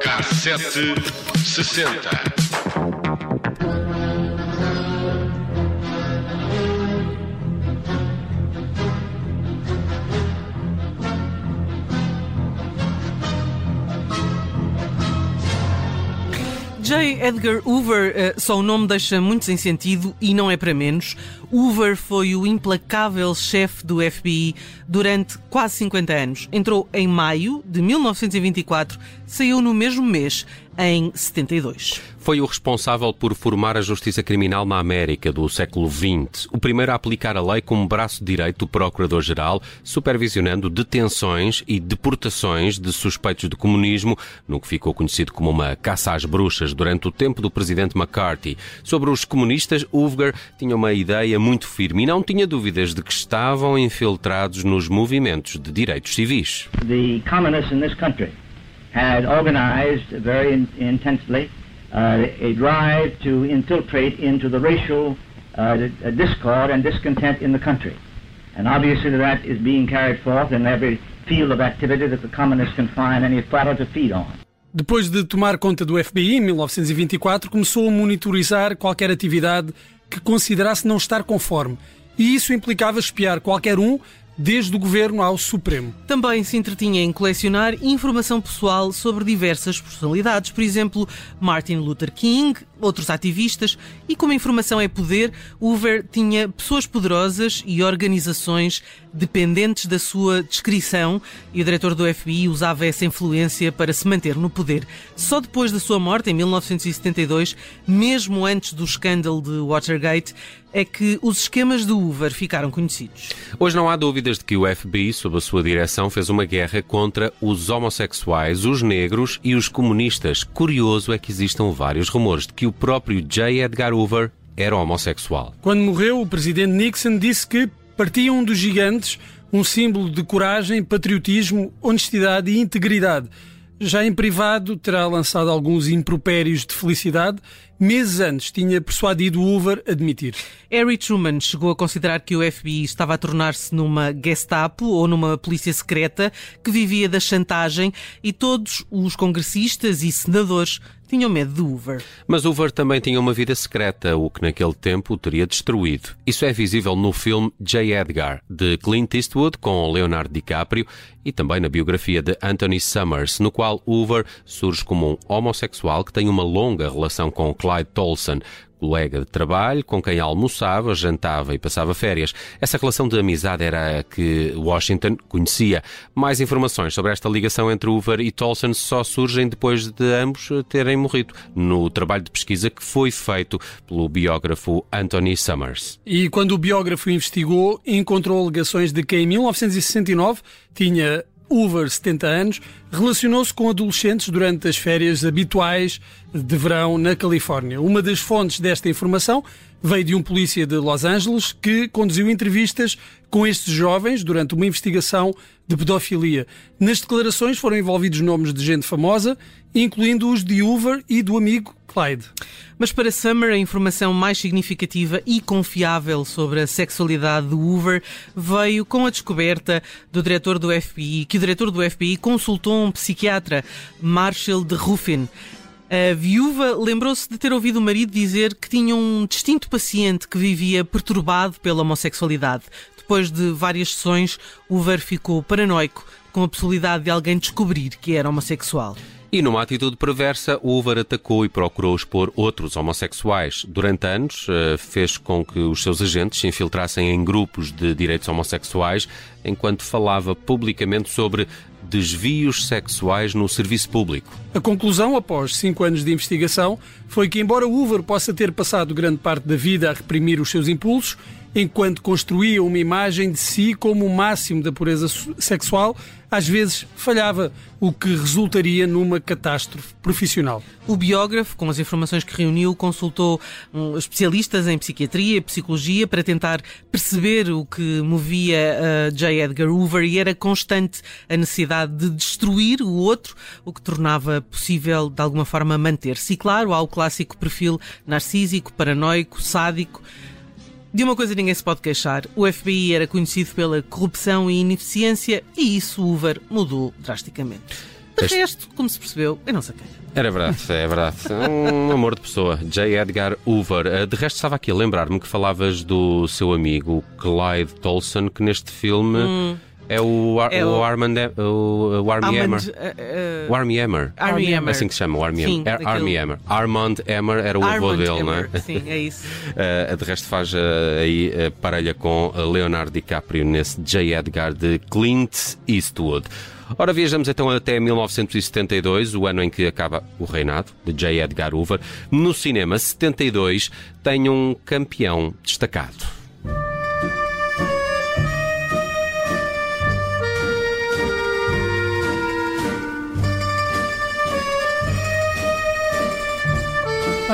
Cassete sessenta. J. Edgar Hoover, uh, só o nome deixa muito sem sentido e não é para menos. Hoover foi o implacável chefe do FBI durante quase 50 anos. Entrou em maio de 1924, saiu no mesmo mês, em 72. Foi o responsável por formar a justiça criminal na América do século XX, o primeiro a aplicar a lei como braço direito do Procurador-Geral, supervisionando detenções e deportações de suspeitos de comunismo, no que ficou conhecido como uma caça às bruxas durante o tempo do presidente McCarthy. Sobre os comunistas, Hoover tinha uma ideia muito firme e não tinha dúvidas de que estavam infiltrados nos movimentos de direitos civis. The communists in this country had organized very in intensely uh, a drive to infiltrate into the racial uh, discord and discontent in the country. And obviously that is being carried forth in every field of activity that the communists can find any fodder to feed on. Depois de tomar conta do FBI em 1924, começou a monitorizar qualquer atividade que considerasse não estar conforme. E isso implicava espiar qualquer um desde o governo ao Supremo. Também se entretinha em colecionar informação pessoal sobre diversas personalidades, por exemplo, Martin Luther King, outros ativistas, e como a informação é poder, Hoover tinha pessoas poderosas e organizações dependentes da sua descrição, e o diretor do FBI usava essa influência para se manter no poder. Só depois da sua morte, em 1972, mesmo antes do escândalo de Watergate, é que os esquemas de Hoover ficaram conhecidos. Hoje não há dúvidas de que o FBI, sob a sua direção, fez uma guerra contra os homossexuais, os negros e os comunistas. Curioso é que existam vários rumores de que o próprio J. Edgar Hoover era homossexual. Quando morreu, o presidente Nixon disse que partiam dos gigantes um símbolo de coragem, patriotismo, honestidade e integridade. Já em privado, terá lançado alguns impropérios de felicidade. Meses antes, tinha persuadido Hoover a admitir. Harry Truman chegou a considerar que o FBI estava a tornar-se numa Gestapo ou numa polícia secreta que vivia da chantagem e todos os congressistas e senadores tinham medo de Hoover. Mas Hoover também tinha uma vida secreta, o que naquele tempo o teria destruído. Isso é visível no filme J. Edgar, de Clint Eastwood, com Leonardo DiCaprio, e também na biografia de Anthony Summers, no qual Hoover surge como um homossexual que tem uma longa relação com Clyde Tolson, colega de trabalho com quem almoçava, jantava e passava férias. Essa relação de amizade era a que Washington conhecia. Mais informações sobre esta ligação entre Hoover e Tolson só surgem depois de ambos terem morrido, no trabalho de pesquisa que foi feito pelo biógrafo Anthony Summers. E quando o biógrafo investigou, encontrou alegações de que em 1969 tinha Hoover, 70 anos, relacionou-se com adolescentes durante as férias habituais de verão na Califórnia. Uma das fontes desta informação veio de um polícia de Los Angeles que conduziu entrevistas com estes jovens durante uma investigação de pedofilia. Nas declarações foram envolvidos nomes de gente famosa, incluindo os de Hoover e do amigo Clyde. Mas para Summer, a informação mais significativa e confiável sobre a sexualidade de Hoover veio com a descoberta do diretor do FBI, que o diretor do FBI consultou um psiquiatra, Marshall de Ruffin. A viúva lembrou-se de ter ouvido o marido dizer que tinha um distinto paciente que vivia perturbado pela homossexualidade. Depois de várias sessões, Hoover ficou paranoico com a possibilidade de alguém descobrir que era homossexual. E numa atitude perversa, Hoover atacou e procurou expor outros homossexuais. Durante anos, eh, fez com que os seus agentes se infiltrassem em grupos de direitos homossexuais, enquanto falava publicamente sobre desvios sexuais no serviço público. A conclusão, após cinco anos de investigação, foi que, embora Hoover possa ter passado grande parte da vida a reprimir os seus impulsos, enquanto construía uma imagem de si como o máximo da pureza sexual, às vezes falhava, o que resultaria numa catástrofe profissional. O biógrafo, com as informações que reuniu, consultou um, especialistas em psiquiatria e psicologia para tentar perceber o que movia uh, J. Edgar Hoover e era constante a necessidade de destruir o outro, o que tornava possível, de alguma forma, manter-se. E claro, há o clássico perfil narcísico, paranoico, sádico. De uma coisa ninguém se pode queixar. O FBI era conhecido pela corrupção e ineficiência e isso Hoover mudou drasticamente. De Este- resto, como se percebeu, eu não sei quem. Era verdade, é verdade. Um amor de pessoa. J. Edgar Hoover. Eh, De resto, estava aqui a lembrar-me que falavas do seu amigo Clyde Tolson, que neste filme é o, Ar É o, o- Armand, o, o Army Hammer. Uh, uh, O Army Hammer. Army É Hammer. assim que se chama, o Army Hammer. É daquele- Army Hammer. Armand Hammer era o avô dele, não é? Sim, é isso. Uh, de resto faz uh, aí uh, parelha com Leonardo DiCaprio nesse J. Edgar de Clint Eastwood. Ora, viajamos então até 1972, o ano em que acaba o reinado de J. Edgar Hoover. No cinema, 72, tem um campeão destacado.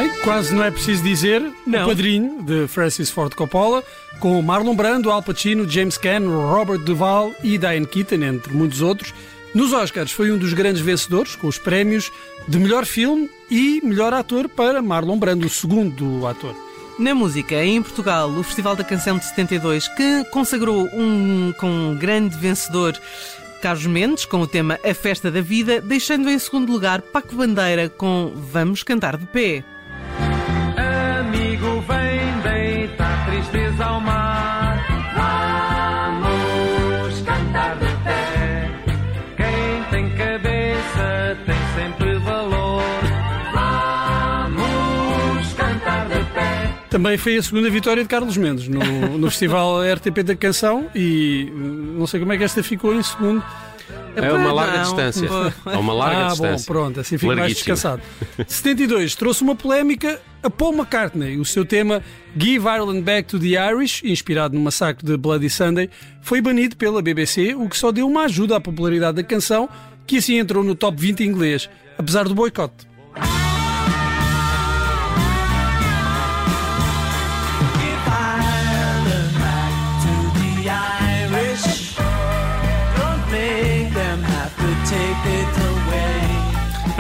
Bem, quase não é preciso dizer, Não. o padrinho de Francis Ford Coppola, com Marlon Brando, Al Pacino, James Caan, Robert Duvall e Diane Keaton, entre muitos outros. Nos Oscars foi um dos grandes vencedores, com os prémios de melhor filme e melhor ator para Marlon Brando, o segundo ator. Na música, em Portugal, o Festival da Canção de 72, que consagrou um com um grande vencedor, Carlos Mendes, com o tema A Festa da Vida, deixando em segundo lugar Paco Bandeira com Vamos Cantar de Pé. Tristeza ao mar. Vamos cantar de pé. Quem tem cabeça tem sempre valor. Vamos cantar de pé. Também foi a segunda vitória de Carlos Mendes no, no Festival RTP da Canção e hum, não sei como é que esta ficou em segundo. É uma Pá, larga não. distância. É uma larga ah, distância. bom, pronto, assim fico mais descansado. 72 trouxe uma polémica a Paul McCartney. O seu tema Give Ireland Back to the Irish, inspirado no massacre de Bloody Sunday, foi banido pela BBC, o que só deu uma ajuda à popularidade da canção, que assim entrou no top 20 inglês, apesar do boicote.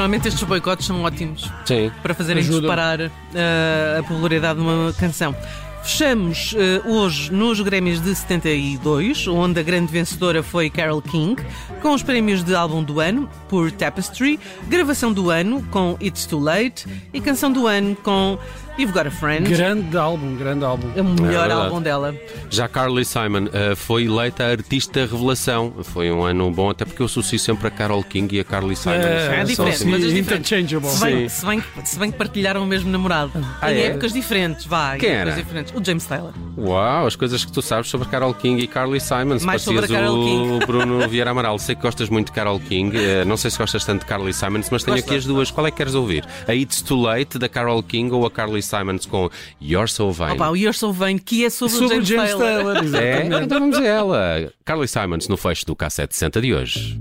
Normalmente estes boicotes são ótimos Sim. para fazerem disparar eh, a popularidade de uma canção. Fechamos eh, hoje nos Grêmios de 72, onde a grande vencedora foi Carole King, com os prémios de álbum do ano por Tapestry, gravação do ano com It's Too Late e canção do ano com You've Got a Friend. Grande álbum, grande álbum. É o melhor verdade. álbum dela. Já Carly Simon eh, foi eleita artista revelação. Foi um ano bom, até porque eu associo sempre a Carol King e a Carly Simon. É São diferente, assim- mas é diferente. interchangeable. Se bem, se, bem, que- se bem que partilharam o mesmo namorado. Ah, em é? épocas diferentes, vai. Quem em épocas era? diferentes. O James Taylor. Uau, as coisas que tu sabes sobre Carol King e Carly Simon. Mais sobre a Carole o King. Bruno Vieira Amaral. Sei que gostas muito de Carol King. eh, Não sei se gostas tanto de Carly Simons, mas tenho Gosto, aqui as duas. Qual é que queres ouvir? A It's Too Late da Carol King ou a Carly Simons com You're So Vain? Opa, o You're So Vain, que é sobre, Sobre o James, Taylor. É? exatamente. Então vamos a ela. Carly Simons no fecho do K760 de hoje.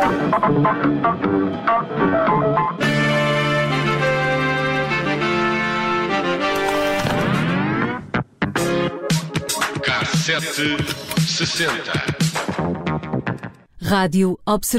K760. Rádio Observatório.